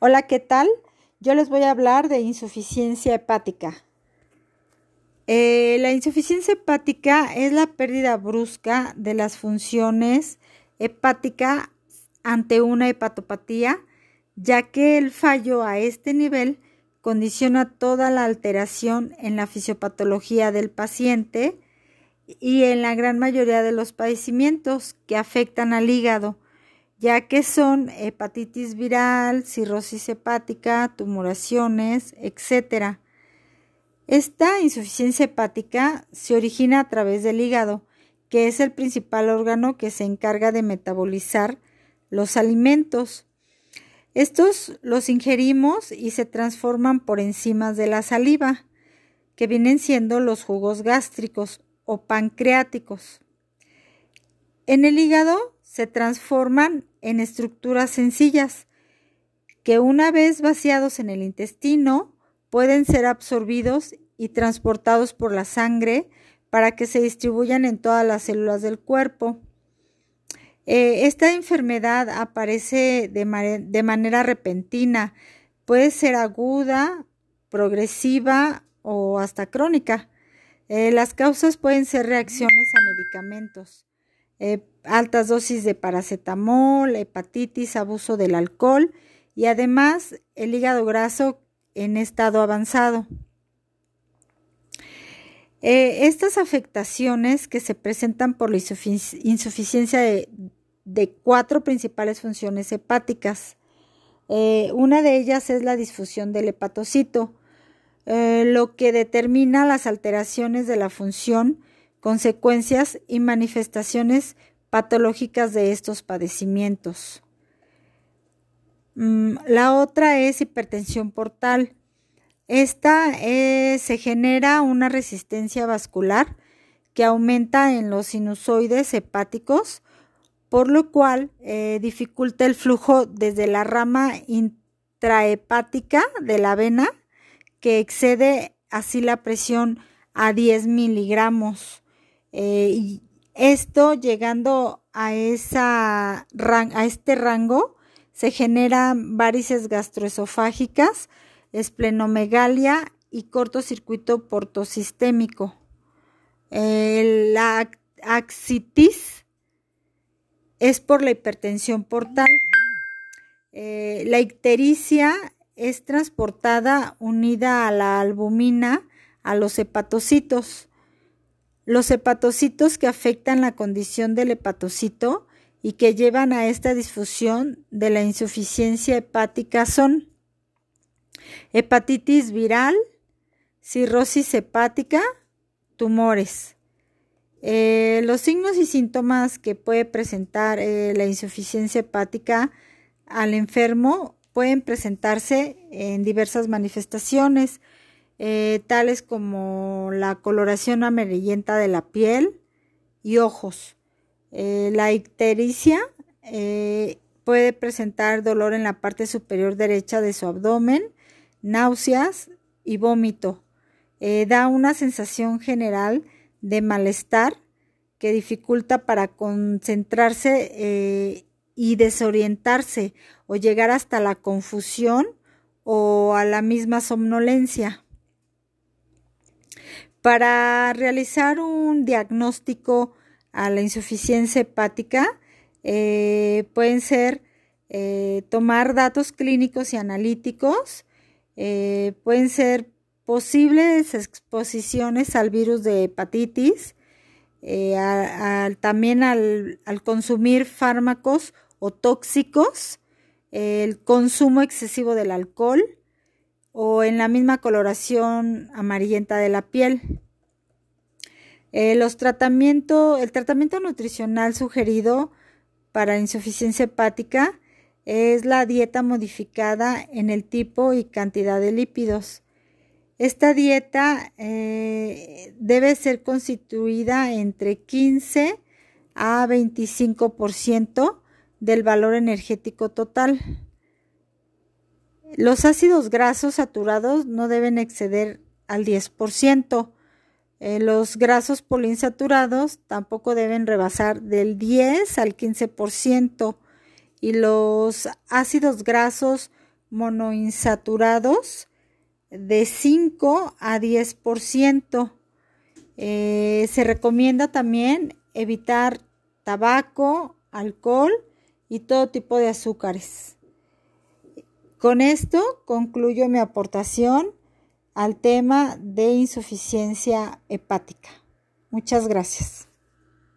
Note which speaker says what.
Speaker 1: Hola, ¿qué tal? Yo les voy a hablar de insuficiencia hepática. Eh, la insuficiencia hepática es la pérdida brusca de las funciones hepáticas ante una hepatopatía, ya que el fallo a este nivel condiciona toda la alteración en la fisiopatología del paciente y en la gran mayoría de los padecimientos que afectan al hígado ya que son hepatitis viral, cirrosis hepática, tumoraciones, etc. Esta insuficiencia hepática se origina a través del hígado, que es el principal órgano que se encarga de metabolizar los alimentos. Estos los ingerimos y se transforman por enzimas de la saliva, que vienen siendo los jugos gástricos o pancreáticos. En el hígado se transforman en estructuras sencillas que una vez vaciados en el intestino pueden ser absorbidos y transportados por la sangre para que se distribuyan en todas las células del cuerpo. Eh, esta enfermedad aparece de, manera repentina, puede ser aguda, progresiva o hasta crónica. Eh, las causas pueden ser reacciones a medicamentos. Eh, altas dosis de paracetamol, hepatitis, abuso del alcohol y además el hígado graso en estado avanzado. Eh, estas afectaciones que se presentan por la insuficiencia de, cuatro principales funciones hepáticas. Eh, una de ellas es la disfusión del hepatocito, lo que determina las alteraciones de la función consecuencias y manifestaciones patológicas de estos padecimientos. Mm, la otra es hipertensión portal. Esta eh, se genera una resistencia vascular que aumenta en los sinusoides hepáticos, por lo cual eh, dificulta el flujo desde la rama intrahepática de la vena, que excede así la presión a 10 miligramos eh, y esto llegando a, esa, a este rango se generan varices gastroesofágicas, esplenomegalia y cortocircuito portosistémico. La axitis es por la hipertensión portal. Eh, la ictericia es transportada unida a la albumina a los hepatocitos. Los hepatocitos que afectan la condición del hepatocito y que llevan a esta disfusión de la insuficiencia hepática son hepatitis viral, cirrosis hepática, tumores. Eh, los signos y síntomas que puede presentar eh, la insuficiencia hepática al enfermo pueden presentarse en diversas manifestaciones, eh, tales como la coloración amarillenta de la piel y ojos. Eh, la ictericia eh, puede presentar dolor en la parte superior derecha de su abdomen, náuseas y vómito. da una sensación general de malestar que dificulta para concentrarse y desorientarse o llegar hasta la confusión o a la misma somnolencia. Para realizar un diagnóstico a la insuficiencia hepática, eh, pueden ser eh, tomar datos clínicos y analíticos, eh, pueden ser posibles exposiciones al virus de hepatitis, también al, al, consumir fármacos o tóxicos, el consumo excesivo del alcohol, o en la misma coloración amarillenta de la piel. Eh, los el tratamiento nutricional sugerido para insuficiencia hepática es la dieta modificada en el tipo y cantidad de lípidos. Esta dieta eh, debe ser constituida entre 15 a 25% del valor energético total. Los ácidos grasos saturados no deben exceder al 10%. Eh, los grasos poliinsaturados tampoco deben rebasar del 10 al 15% y los ácidos grasos monoinsaturados de 5 a 10%. Eh, se recomienda también evitar tabaco, alcohol y todo tipo de azúcares. Con esto concluyo mi aportación al tema de insuficiencia hepática. Muchas gracias.